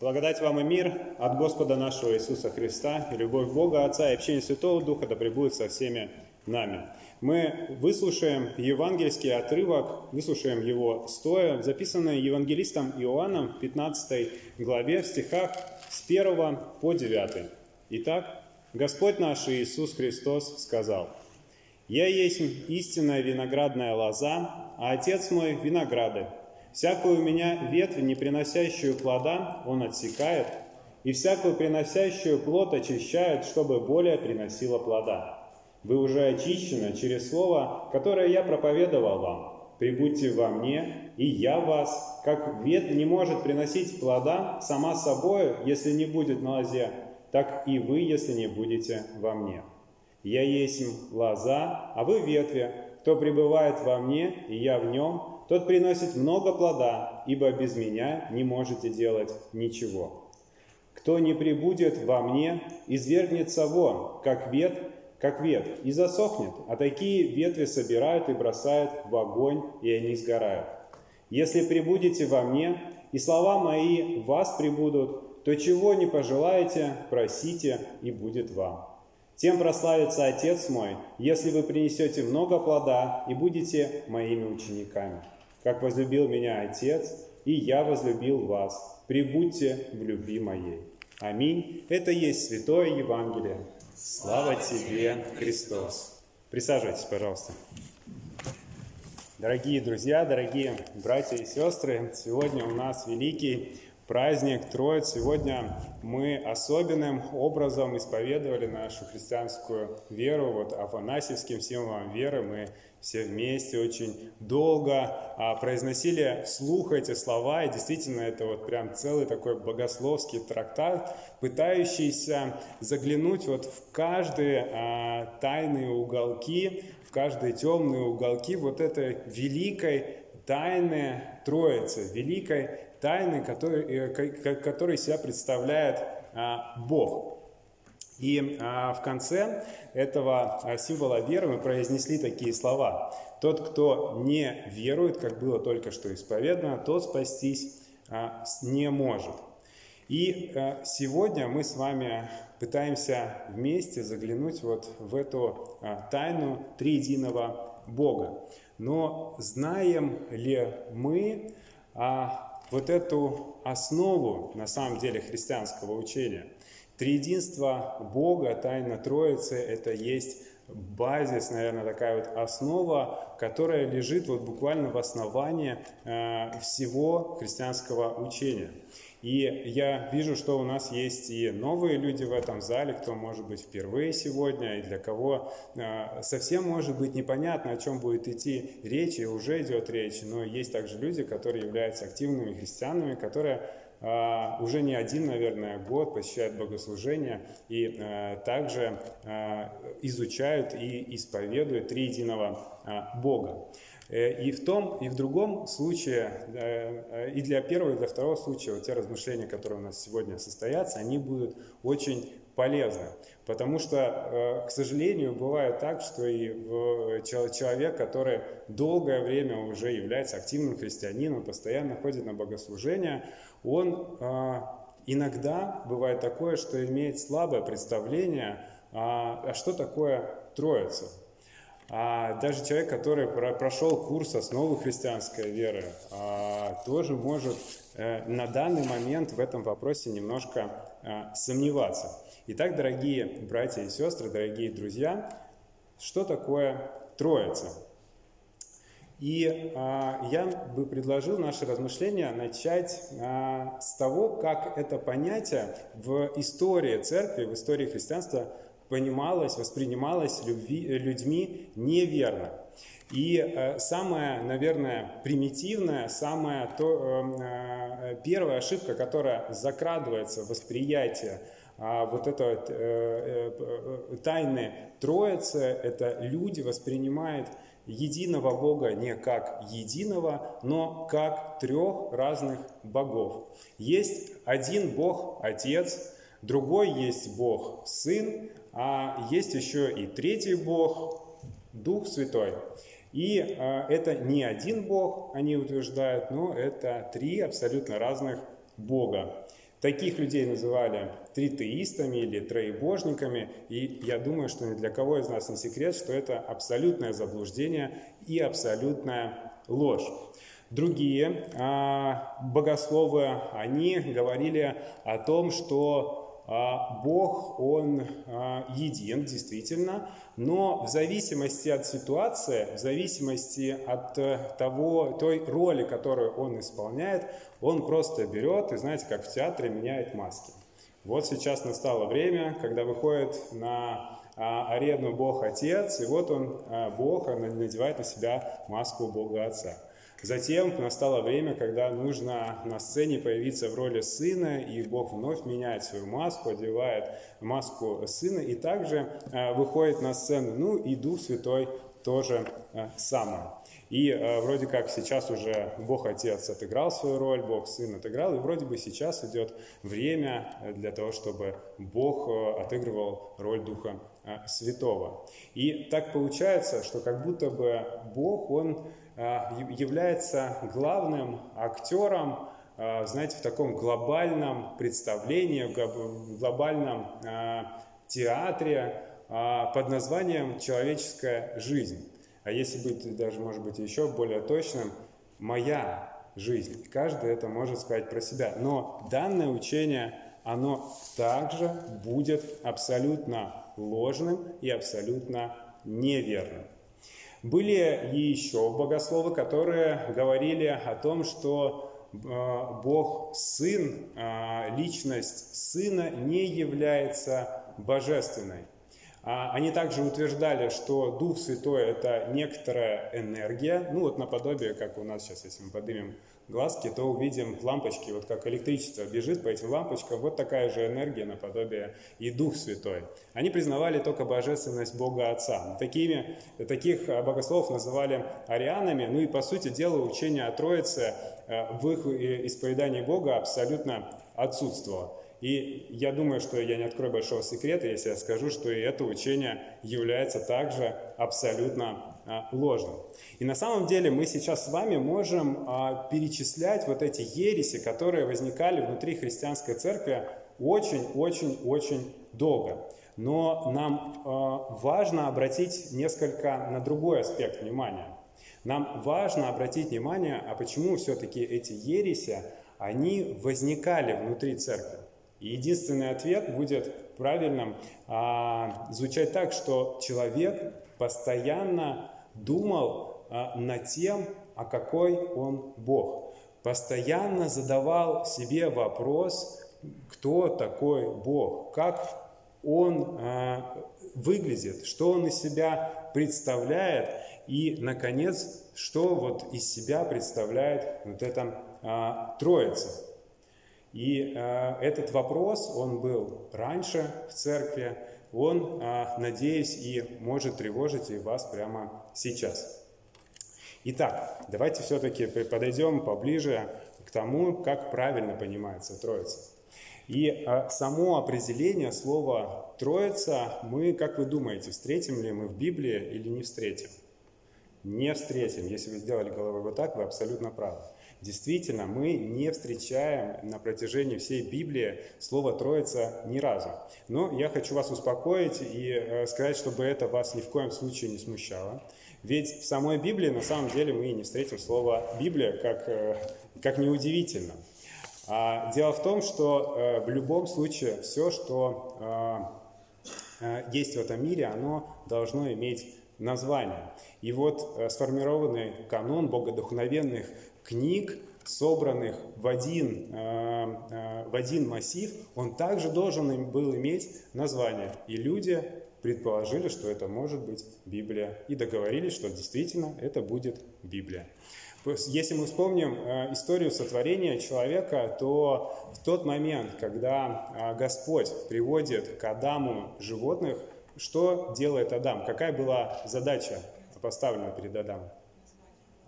Благодать вам и мир от Господа нашего Иисуса Христа, и любовь Бога Отца и общение Святого Духа да пребудет со всеми нами. Мы выслушаем евангельский отрывок, выслушаем его стоя, записанный евангелистом Иоанном в 15 главе в стихах с 1 по 9. Итак, Господь наш Иисус Христос сказал, «Я есть истинная виноградная лоза, а Отец мой – винограды. Всякую у меня ветвь, не приносящую плода, он отсекает, и всякую приносящую плод очищает, чтобы более приносила плода. Вы уже очищены через слово, которое я проповедовал вам. Прибудьте во мне, и я вас. Как ветвь не может приносить плода сама собой, если не будет на лозе, так и вы, если не будете во мне. Я есть лоза, а вы ветви. Кто пребывает во мне, и я в нем, тот приносит много плода, ибо без меня не можете делать ничего. Кто не прибудет во мне, извергнется вон, как вет, как вет, и засохнет, а такие ветви собирают и бросают в огонь, и они сгорают. Если прибудете во мне, и слова мои в вас прибудут, то чего не пожелаете, просите, и будет вам. Тем прославится Отец мой, если вы принесете много плода и будете моими учениками как возлюбил меня Отец, и я возлюбил вас. Прибудьте в любви моей. Аминь. Это есть Святое Евангелие. Слава тебе, Христос. Присаживайтесь, пожалуйста. Дорогие друзья, дорогие братья и сестры, сегодня у нас великий праздник Троиц. Сегодня мы особенным образом исповедовали нашу христианскую веру. Вот афанасьевским символом веры мы все вместе очень долго а, произносили вслух эти слова, и действительно это вот прям целый такой богословский трактат, пытающийся заглянуть вот в каждые а, тайные уголки, в каждые темные уголки вот этой великой тайны Троицы, великой тайны, который, э, который себя представляет а, Бог. И а, в конце этого а, символа веры мы произнесли такие слова. Тот, кто не верует, как было только что исповедано, тот спастись не может. И сегодня мы с вами пытаемся вместе заглянуть вот в эту тайну триединого Бога. Но знаем ли мы вот эту основу, на самом деле, христианского учения – Триединство Бога, Тайна Троицы – это есть базис, наверное, такая вот основа, которая лежит вот буквально в основании э, всего христианского учения. И я вижу, что у нас есть и новые люди в этом зале, кто может быть впервые сегодня, и для кого э, совсем может быть непонятно, о чем будет идти речь, и уже идет речь. Но есть также люди, которые являются активными христианами, которые а, уже не один, наверное, год посещают богослужения и а, также а, изучают и исповедуют триединого Бога. Э, и в том, и в другом случае, э, и для первого, и для второго случая, вот те размышления, которые у нас сегодня состоятся, они будут очень полезны. Потому что, э, к сожалению, бывает так, что и человек, который долгое время уже является активным христианином, постоянно ходит на богослужения, он иногда бывает такое, что имеет слабое представление, а, а что такое Троица. А даже человек, который прошел курс основы христианской веры, тоже может э, на данный момент в этом вопросе немножко сомневаться. Итак, дорогие братья и сестры, дорогие друзья, что такое Троица? И а, я бы предложил наше размышление начать а, с того, как это понятие в истории церкви, в истории христианства понималось, воспринималось любви, людьми неверно. И э, самая, наверное, примитивная, самая то, э, первая ошибка, которая закрадывается в восприятие а вот это э, э, тайны Троицы, это люди воспринимают единого Бога не как единого, но как трех разных богов. Есть один Бог Отец, другой есть Бог Сын, а есть еще и третий Бог Дух Святой. И э, это не один Бог, они утверждают, но это три абсолютно разных Бога. Таких людей называли тритеистами или троебожниками, и я думаю, что ни для кого из нас не секрет, что это абсолютное заблуждение и абсолютная ложь. Другие а, богословы, они говорили о том, что Бог, Он а, един, действительно, но в зависимости от ситуации, в зависимости от э, того, той роли, которую Он исполняет, Он просто берет и, знаете, как в театре, меняет маски. Вот сейчас настало время, когда выходит на а, арену Бог Отец, и вот Он, Бог, надевает на себя маску Бога Отца. Затем настало время, когда нужно на сцене появиться в роли сына, и Бог вновь меняет свою маску, одевает маску сына, и также э, выходит на сцену. Ну и Дух Святой тоже э, самое. И э, вроде как сейчас уже Бог Отец отыграл свою роль, Бог Сын отыграл, и вроде бы сейчас идет время для того, чтобы Бог э, отыгрывал роль Духа э, Святого. И так получается, что как будто бы Бог, Он является главным актером, э, знаете, в таком глобальном представлении, в глобальном э, театре под названием «Человеческая жизнь». А если быть даже, может быть, еще более точным, «Моя жизнь». Каждый это может сказать про себя. Но данное учение, оно также будет абсолютно ложным и абсолютно неверным. Были еще богословы, которые говорили о том, что э, Бог Сын, э, личность Сына не является божественной. А они также утверждали, что Дух Святой – это некоторая энергия, ну вот наподобие, как у нас сейчас, если мы поднимем глазки, то увидим лампочки, вот как электричество бежит по этим лампочкам, вот такая же энергия наподобие и Дух Святой. Они признавали только божественность Бога Отца. Такими, таких богословов называли арианами, ну и по сути дела учение о Троице э, в их э, исповедании Бога абсолютно отсутствовало. И я думаю, что я не открою большого секрета, если я скажу, что и это учение является также абсолютно а, ложным. И на самом деле мы сейчас с вами можем а, перечислять вот эти ереси, которые возникали внутри христианской церкви очень-очень-очень долго. Но нам а, важно обратить несколько на другой аспект внимания. Нам важно обратить внимание, а почему все-таки эти ереси, они возникали внутри церкви. И единственный ответ будет правильным а, звучать так, что человек постоянно думал а, над тем, а какой он Бог. Постоянно задавал себе вопрос, кто такой Бог, как он а, выглядит, что он из себя представляет и, наконец, что вот из себя представляет вот эта а, Троица. И э, этот вопрос, он был раньше в церкви, он, э, надеюсь, и может тревожить и вас прямо сейчас. Итак, давайте все-таки подойдем поближе к тому, как правильно понимается Троица. И э, само определение слова «троица» мы, как вы думаете, встретим ли мы в Библии или не встретим? Не встретим. Если вы сделали головой вот так, вы абсолютно правы. Действительно, мы не встречаем на протяжении всей Библии слово «троица» ни разу. Но я хочу вас успокоить и э, сказать, чтобы это вас ни в коем случае не смущало. Ведь в самой Библии на самом деле мы не встретим слово «Библия», как, э, как неудивительно. А дело в том, что э, в любом случае все, что есть в этом мире, оно должно иметь название. И вот сформированный канон богодухновенных книг, собранных в один, э, э, в один массив, он также должен был иметь название. И люди предположили, что это может быть Библия, и договорились, что действительно это будет Библия. Если мы вспомним э, историю сотворения человека, то в тот момент, когда Господь приводит к Адаму животных, что делает Адам? Какая была задача поставлена перед Адамом?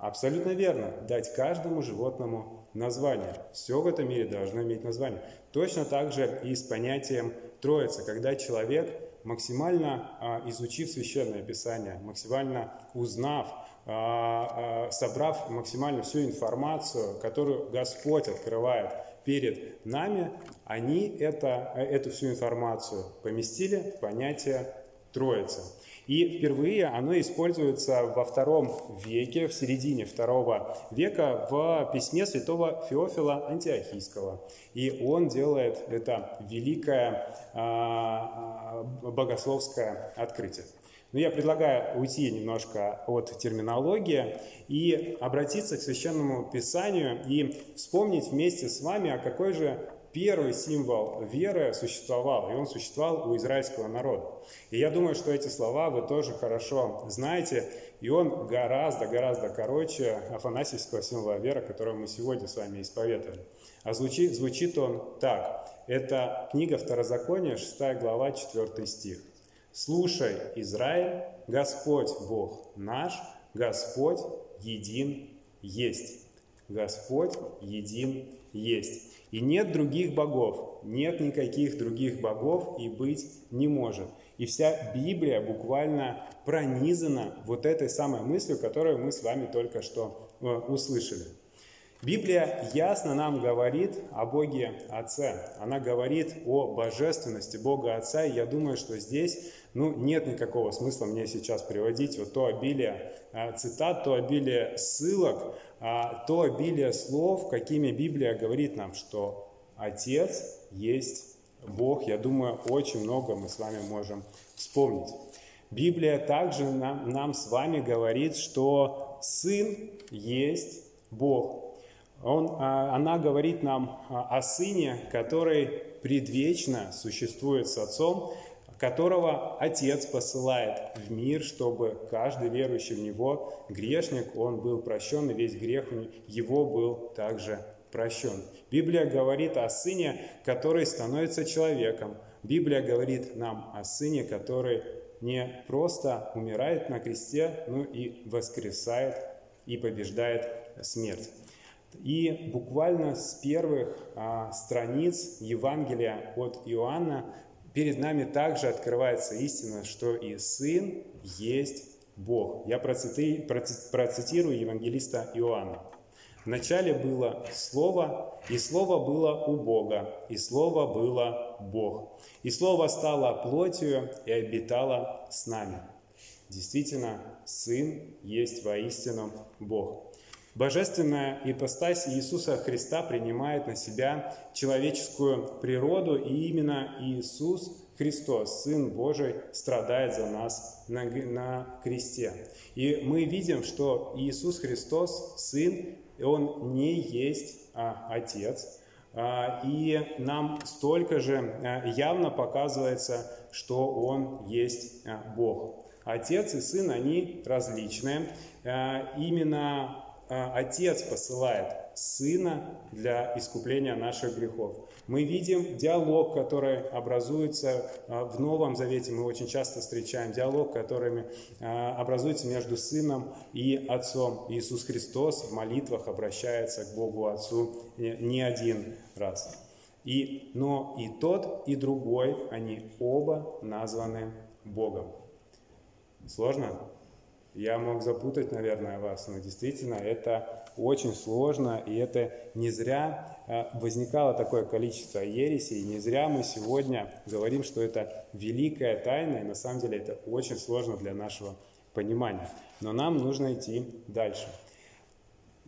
Абсолютно верно. Дать каждому животному название. Все в этом мире должно иметь название. Точно так же и с понятием Троица, когда человек, максимально а, изучив Священное Писание, максимально узнав а, а, собрав максимально всю информацию, которую Господь открывает перед нами, они это, эту всю информацию поместили в понятие Троица. И впервые оно используется во втором веке, в середине второго века в письме святого Феофила Антиохийского. И он делает это великое а, а, богословское открытие. Но я предлагаю уйти немножко от терминологии и обратиться к Священному Писанию и вспомнить вместе с вами, а какой же первый символ веры существовал, и он существовал у израильского народа. И я думаю, что эти слова вы тоже хорошо знаете, и он гораздо-гораздо короче афанасьевского символа веры, который мы сегодня с вами исповедовали. А звучит, звучит он так. Это книга Второзакония, 6 глава, 4 стих. «Слушай, Израиль, Господь Бог наш, Господь един есть». Господь един есть. И нет других богов, нет никаких других богов и быть не может. И вся Библия буквально пронизана вот этой самой мыслью, которую мы с вами только что э, услышали. Библия ясно нам говорит о Боге Отце. Она говорит о божественности Бога Отца. И я думаю, что здесь ну, нет никакого смысла мне сейчас приводить вот то обилие э, цитат, то обилие ссылок, а, то обилие слов, какими Библия говорит нам, что Отец есть Бог. Я думаю, очень много мы с вами можем вспомнить. Библия также нам, нам с вами говорит, что Сын есть Бог. Он, а, она говорит нам о Сыне, который предвечно существует с Отцом, которого Отец посылает в мир, чтобы каждый верующий в Него, грешник, он был прощен, и весь грех его был также прощен. Библия говорит о Сыне, который становится человеком. Библия говорит нам о Сыне, который не просто умирает на кресте, но и воскресает и побеждает смерть. И буквально с первых а, страниц Евангелия от Иоанна перед нами также открывается истина, что и Сын есть Бог. Я процитирую Евангелиста Иоанна. Вначале было Слово, и Слово было у Бога, и Слово было Бог. И Слово стало плотью и обитало с нами. Действительно, Сын есть воистину Бог. Божественная ипостась Иисуса Христа принимает на себя человеческую природу, и именно Иисус Христос, Сын Божий, страдает за нас на, на кресте. И мы видим, что Иисус Христос, Сын, Он не есть а, Отец, а, и нам столько же а, явно показывается, что Он есть а, Бог. Отец и Сын, они различные. Именно а, Отец посылает Сына для искупления наших грехов. Мы видим диалог, который образуется а, в Новом Завете, мы очень часто встречаем диалог, который а, образуется между Сыном и Отцом. Иисус Христос в молитвах обращается к Богу Отцу не один раз. И, но и тот, и другой, они оба названы Богом. Сложно? Я мог запутать, наверное, вас, но действительно это очень сложно, и это не зря э, возникало такое количество ересей, не зря мы сегодня говорим, что это великая тайна, и на самом деле это очень сложно для нашего понимания. Но нам нужно идти дальше.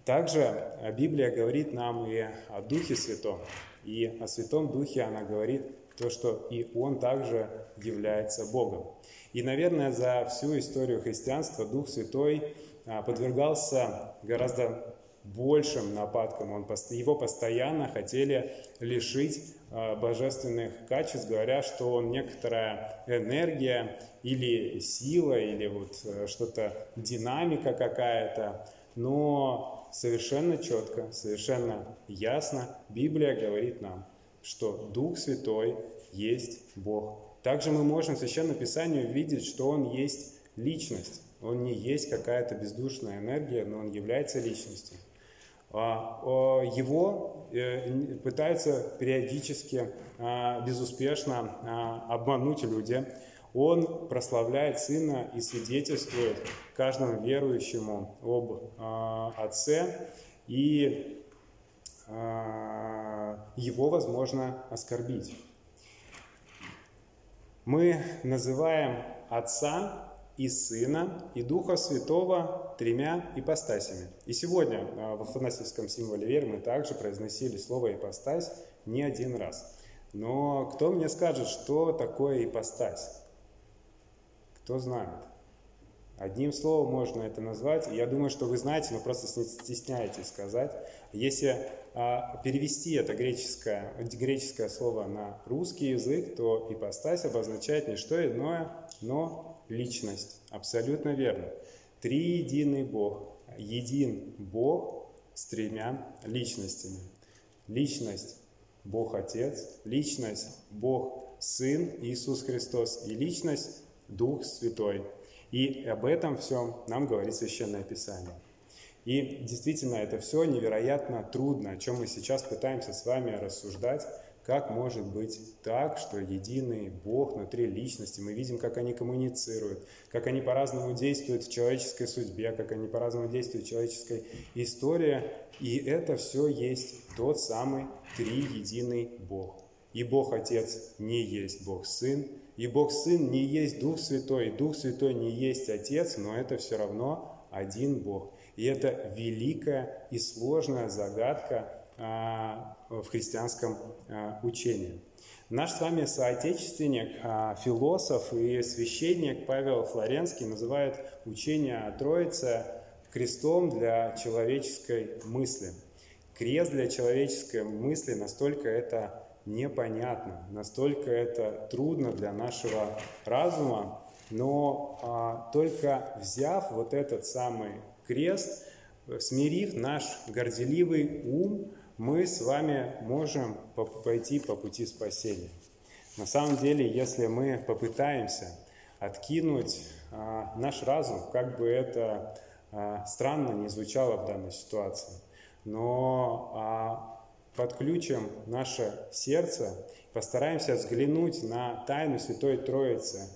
Также Библия говорит нам и о Духе Святом, и о Святом Духе она говорит то, что и Он также является Богом. И, наверное, за всю историю христианства Дух Святой а, подвергался гораздо большим нападкам. Он, его постоянно хотели лишить а, божественных качеств, говоря, что он некоторая энергия или сила, или вот э, что-то динамика какая-то. Но совершенно четко, совершенно ясно Библия говорит нам, что Дух Святой есть Бог. Также мы можем в Священном Писании увидеть, что Он есть личность. Он не есть какая-то бездушная энергия, но Он является личностью. А, его э, пытаются периодически а, безуспешно а, обмануть люди. Он прославляет Сына и свидетельствует каждому верующему об Отце, и его возможно оскорбить. Мы называем Отца и Сына, и Духа Святого тремя ипостасями. И сегодня а, в афанасьевском символе веры мы также произносили слово «ипостась» не один раз. Но кто мне скажет, что такое ипостась? Кто знает? Одним словом можно это назвать. Я думаю, что вы знаете, но просто стесняетесь сказать. Если а, перевести это греческое, греческое слово на русский язык, то ипостась обозначает не что иное, но личность. Абсолютно верно. Триединый Бог. Един Бог с тремя личностями. Личность Бог Отец, личность Бог Сын Иисус Христос и личность Дух Святой. И об этом всем нам говорит Священное Писание. И действительно, это все невероятно трудно, о чем мы сейчас пытаемся с вами рассуждать. Как может быть так, что единый Бог внутри личности, мы видим, как они коммуницируют, как они по-разному действуют в человеческой судьбе, как они по-разному действуют в человеческой истории, и это все есть тот самый триединый Бог. И Бог Отец не есть Бог Сын, и Бог Сын не есть Дух Святой, Дух Святой не есть Отец, но это все равно один Бог. И это великая и сложная загадка, а, в христианском а, учении. Наш с вами соотечественник, а, философ и священник Павел Флоренский называет учение о Троице крестом для человеческой мысли. Крест для человеческой мысли настолько это непонятно, настолько это трудно для нашего разума, но а, только взяв вот этот самый крест, смирив наш горделивый ум, мы с вами можем пойти по пути спасения. На самом деле, если мы попытаемся откинуть а, наш разум, как бы это а, странно не звучало в данной ситуации, но а, подключим наше сердце, постараемся взглянуть на тайну Святой Троицы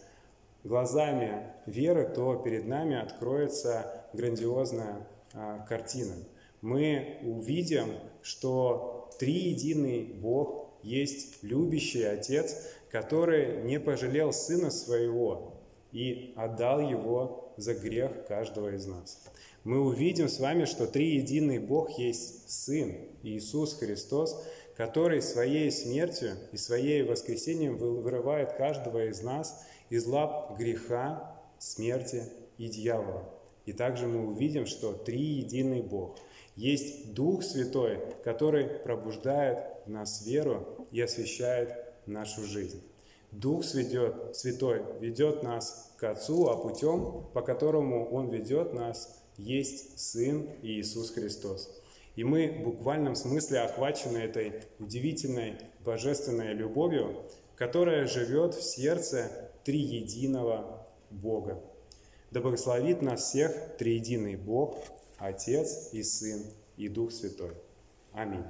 глазами веры, то перед нами откроется грандиозная а, картина – мы увидим, что триединый Бог есть любящий Отец, который не пожалел Сына Своего и отдал Его за грех каждого из нас. Мы увидим с вами, что триединый Бог есть Сын Иисус Христос, который своей смертью и своей воскресением вырывает каждого из нас из лап греха, смерти и дьявола. И также мы увидим, что триединый Бог – есть Дух Святой, который пробуждает в нас веру и освещает нашу жизнь. Дух Святой, ведет нас к Отцу, а путем, по которому Он ведет нас, есть Сын Иисус Христос. И мы в буквальном смысле охвачены этой удивительной божественной любовью, которая живет в сердце триединого Бога. Да благословит нас всех триединый Бог, Отец и Сын и Дух Святой. Аминь.